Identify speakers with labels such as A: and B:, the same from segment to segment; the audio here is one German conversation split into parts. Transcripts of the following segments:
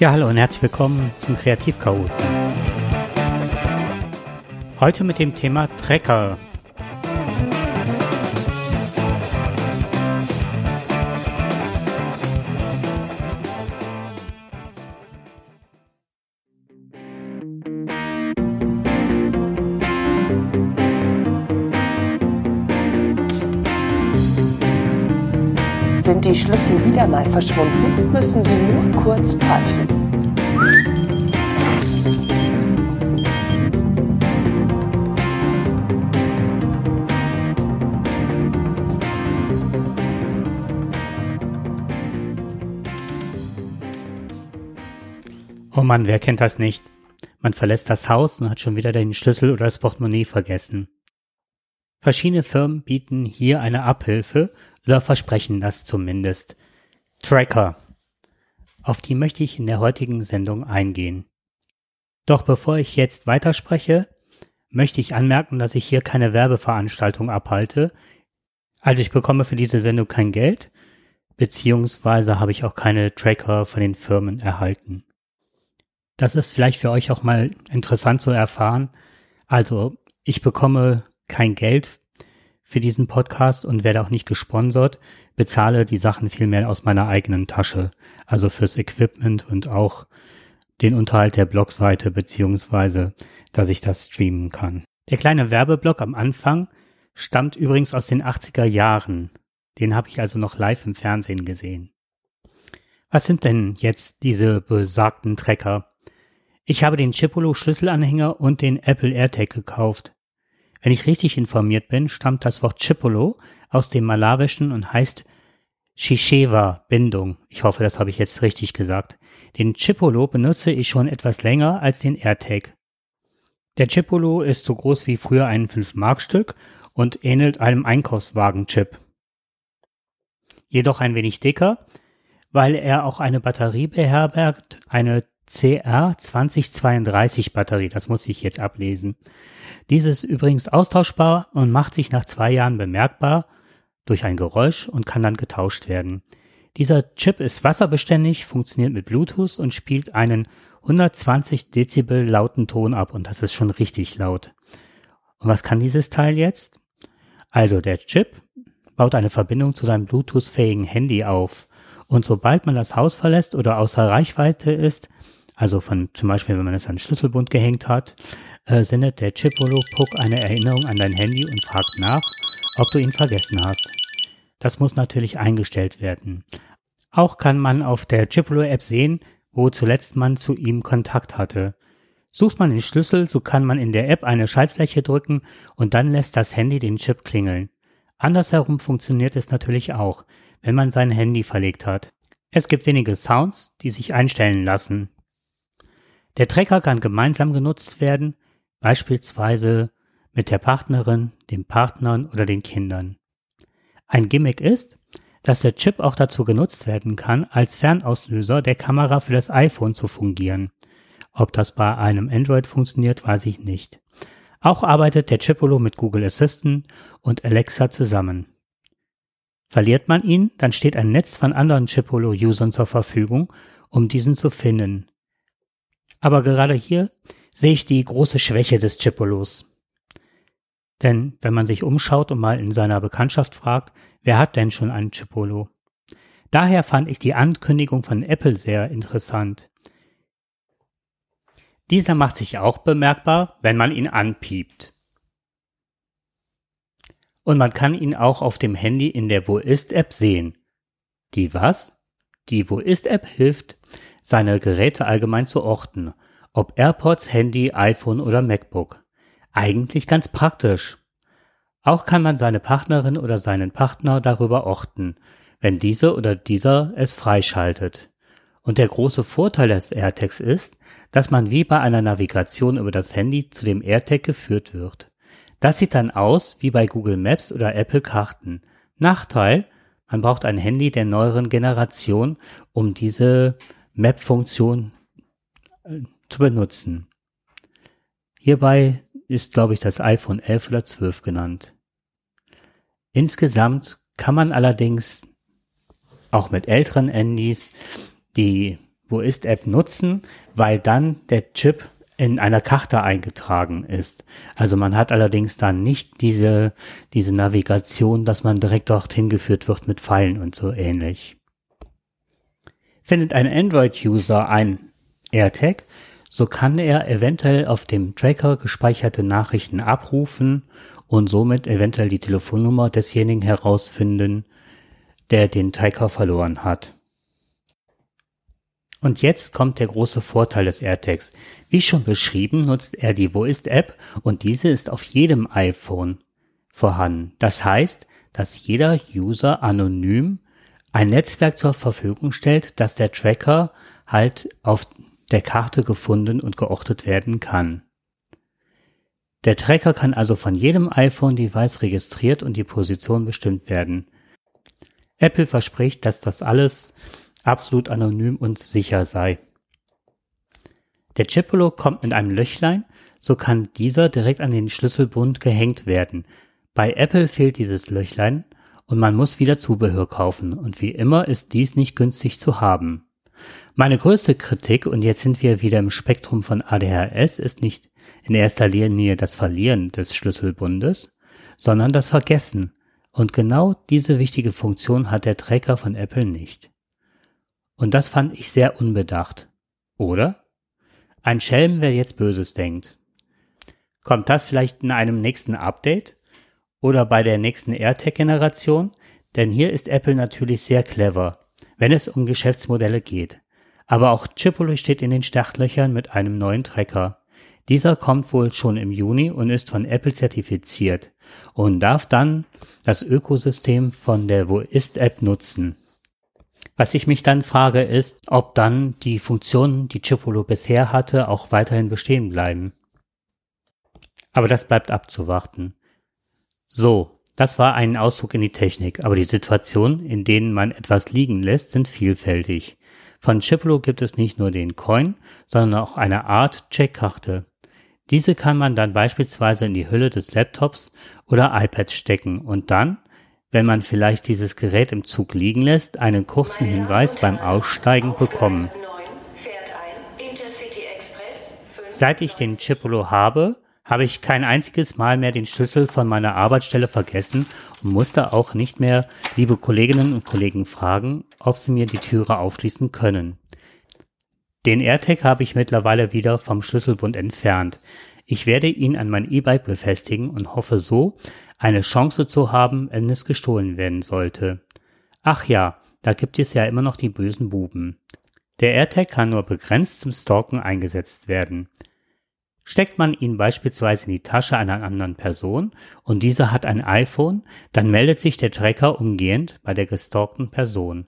A: Ja, hallo und herzlich willkommen zum Kreativchaoten. Heute mit dem Thema Trecker.
B: Sind die Schlüssel wieder mal verschwunden, müssen Sie nur kurz pfeifen.
A: Oh Mann, wer kennt das nicht? Man verlässt das Haus und hat schon wieder den Schlüssel oder das Portemonnaie vergessen. Verschiedene Firmen bieten hier eine Abhilfe oder versprechen das zumindest. Tracker. Auf die möchte ich in der heutigen Sendung eingehen. Doch bevor ich jetzt weiterspreche, möchte ich anmerken, dass ich hier keine Werbeveranstaltung abhalte. Also ich bekomme für diese Sendung kein Geld, beziehungsweise habe ich auch keine Tracker von den Firmen erhalten. Das ist vielleicht für euch auch mal interessant zu erfahren. Also ich bekomme kein Geld für diesen Podcast und werde auch nicht gesponsert, bezahle die Sachen vielmehr aus meiner eigenen Tasche, also fürs Equipment und auch den Unterhalt der Blogseite beziehungsweise, dass ich das streamen kann. Der kleine Werbeblock am Anfang stammt übrigens aus den 80er Jahren. Den habe ich also noch live im Fernsehen gesehen. Was sind denn jetzt diese besagten Trecker? Ich habe den Chipolo Schlüsselanhänger und den Apple AirTag gekauft. Wenn ich richtig informiert bin, stammt das Wort Chipolo aus dem Malawischen und heißt Shishewa, Bindung. Ich hoffe, das habe ich jetzt richtig gesagt. Den Chipolo benutze ich schon etwas länger als den AirTag. Der Chipolo ist so groß wie früher ein 5-Mark-Stück und ähnelt einem Einkaufswagen-Chip. Jedoch ein wenig dicker, weil er auch eine Batterie beherbergt, eine CR2032 Batterie, das muss ich jetzt ablesen. Diese ist übrigens austauschbar und macht sich nach zwei Jahren bemerkbar durch ein Geräusch und kann dann getauscht werden. Dieser Chip ist wasserbeständig, funktioniert mit Bluetooth und spielt einen 120 Dezibel lauten Ton ab und das ist schon richtig laut. Und was kann dieses Teil jetzt? Also der Chip baut eine Verbindung zu seinem Bluetooth-fähigen Handy auf und sobald man das Haus verlässt oder außer Reichweite ist, also von zum Beispiel, wenn man es an den Schlüsselbund gehängt hat, äh, sendet der Chipolo Puck eine Erinnerung an dein Handy und fragt nach, ob du ihn vergessen hast. Das muss natürlich eingestellt werden. Auch kann man auf der Chipolo-App sehen, wo zuletzt man zu ihm Kontakt hatte. Sucht man den Schlüssel, so kann man in der App eine Schaltfläche drücken und dann lässt das Handy den Chip klingeln. Andersherum funktioniert es natürlich auch, wenn man sein Handy verlegt hat. Es gibt wenige Sounds, die sich einstellen lassen. Der Trecker kann gemeinsam genutzt werden, beispielsweise mit der Partnerin, den Partnern oder den Kindern. Ein Gimmick ist, dass der Chip auch dazu genutzt werden kann, als Fernauslöser der Kamera für das iPhone zu fungieren. Ob das bei einem Android funktioniert, weiß ich nicht. Auch arbeitet der Chipolo mit Google Assistant und Alexa zusammen. Verliert man ihn, dann steht ein Netz von anderen Chipolo-Usern zur Verfügung, um diesen zu finden. Aber gerade hier sehe ich die große Schwäche des Chipolos. Denn wenn man sich umschaut und mal in seiner Bekanntschaft fragt, wer hat denn schon einen Chipolo? Daher fand ich die Ankündigung von Apple sehr interessant. Dieser macht sich auch bemerkbar, wenn man ihn anpiept. Und man kann ihn auch auf dem Handy in der Wo ist App sehen. Die was? Die Wo ist App hilft, seine Geräte allgemein zu orten, ob AirPods, Handy, iPhone oder MacBook. Eigentlich ganz praktisch. Auch kann man seine Partnerin oder seinen Partner darüber orten, wenn diese oder dieser es freischaltet. Und der große Vorteil des AirTags ist, dass man wie bei einer Navigation über das Handy zu dem AirTag geführt wird. Das sieht dann aus wie bei Google Maps oder Apple Karten. Nachteil, man braucht ein Handy der neueren Generation, um diese Map-Funktion äh, zu benutzen. Hierbei ist, glaube ich, das iPhone 11 oder 12 genannt. Insgesamt kann man allerdings auch mit älteren Handys die Wo ist App nutzen, weil dann der Chip in einer Karte eingetragen ist. Also man hat allerdings dann nicht diese, diese Navigation, dass man direkt dorthin geführt wird mit Pfeilen und so ähnlich. Findet ein Android-User ein AirTag, so kann er eventuell auf dem Tracker gespeicherte Nachrichten abrufen und somit eventuell die Telefonnummer desjenigen herausfinden, der den Tracker verloren hat. Und jetzt kommt der große Vorteil des AirTags. Wie schon beschrieben, nutzt er die Wo ist App und diese ist auf jedem iPhone vorhanden. Das heißt, dass jeder User anonym ein Netzwerk zur Verfügung stellt, dass der Tracker halt auf der Karte gefunden und geortet werden kann. Der Tracker kann also von jedem iPhone-Device registriert und die Position bestimmt werden. Apple verspricht, dass das alles absolut anonym und sicher sei. Der Chipolo kommt mit einem Löchlein, so kann dieser direkt an den Schlüsselbund gehängt werden. Bei Apple fehlt dieses Löchlein und man muss wieder Zubehör kaufen und wie immer ist dies nicht günstig zu haben. Meine größte Kritik, und jetzt sind wir wieder im Spektrum von ADHS, ist nicht in erster Linie das Verlieren des Schlüsselbundes, sondern das Vergessen. Und genau diese wichtige Funktion hat der Tracker von Apple nicht. Und das fand ich sehr unbedacht. Oder? Ein Schelm, wer jetzt Böses denkt. Kommt das vielleicht in einem nächsten Update? Oder bei der nächsten AirTag-Generation? Denn hier ist Apple natürlich sehr clever, wenn es um Geschäftsmodelle geht. Aber auch Chipolo steht in den Startlöchern mit einem neuen Tracker. Dieser kommt wohl schon im Juni und ist von Apple zertifiziert und darf dann das Ökosystem von der Wo ist App nutzen. Was ich mich dann frage, ist, ob dann die Funktionen, die Chipolo bisher hatte, auch weiterhin bestehen bleiben. Aber das bleibt abzuwarten. So, das war ein Ausflug in die Technik, aber die Situationen, in denen man etwas liegen lässt, sind vielfältig. Von Chipolo gibt es nicht nur den Coin, sondern auch eine Art Checkkarte. Diese kann man dann beispielsweise in die Hülle des Laptops oder iPads stecken und dann wenn man vielleicht dieses Gerät im Zug liegen lässt, einen kurzen Hinweis beim Aussteigen bekommen. Seit ich den Chipolo habe, habe ich kein einziges Mal mehr den Schlüssel von meiner Arbeitsstelle vergessen und musste auch nicht mehr liebe Kolleginnen und Kollegen fragen, ob sie mir die Türe aufschließen können. Den AirTag habe ich mittlerweile wieder vom Schlüsselbund entfernt. Ich werde ihn an mein E-Bike befestigen und hoffe so, eine Chance zu haben, wenn es gestohlen werden sollte. Ach ja, da gibt es ja immer noch die bösen Buben. Der AirTag kann nur begrenzt zum Stalken eingesetzt werden. Steckt man ihn beispielsweise in die Tasche einer anderen Person und diese hat ein iPhone, dann meldet sich der Tracker umgehend bei der gestalkten Person.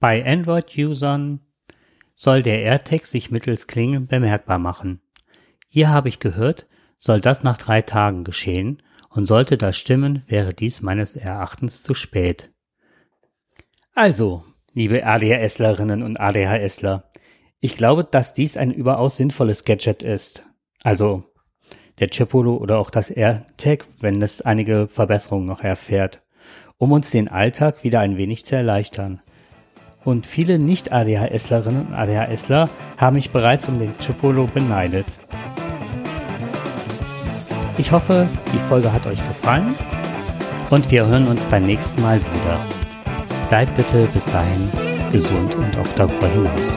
A: Bei Android-Usern soll der AirTag sich mittels Klingen bemerkbar machen. Hier habe ich gehört, soll das nach drei Tagen geschehen und sollte das stimmen, wäre dies meines Erachtens zu spät. Also, liebe ADHSlerinnen und ADHSler, ich glaube, dass dies ein überaus sinnvolles Gadget ist. Also der Chipolo oder auch das AirTag, wenn es einige Verbesserungen noch erfährt, um uns den Alltag wieder ein wenig zu erleichtern. Und viele Nicht-ADHSlerinnen und ADHSler haben mich bereits um den Chipolo beneidet. Ich hoffe, die Folge hat euch gefallen und wir hören uns beim nächsten Mal wieder. Bleibt bitte bis dahin gesund und auch darüber hinaus.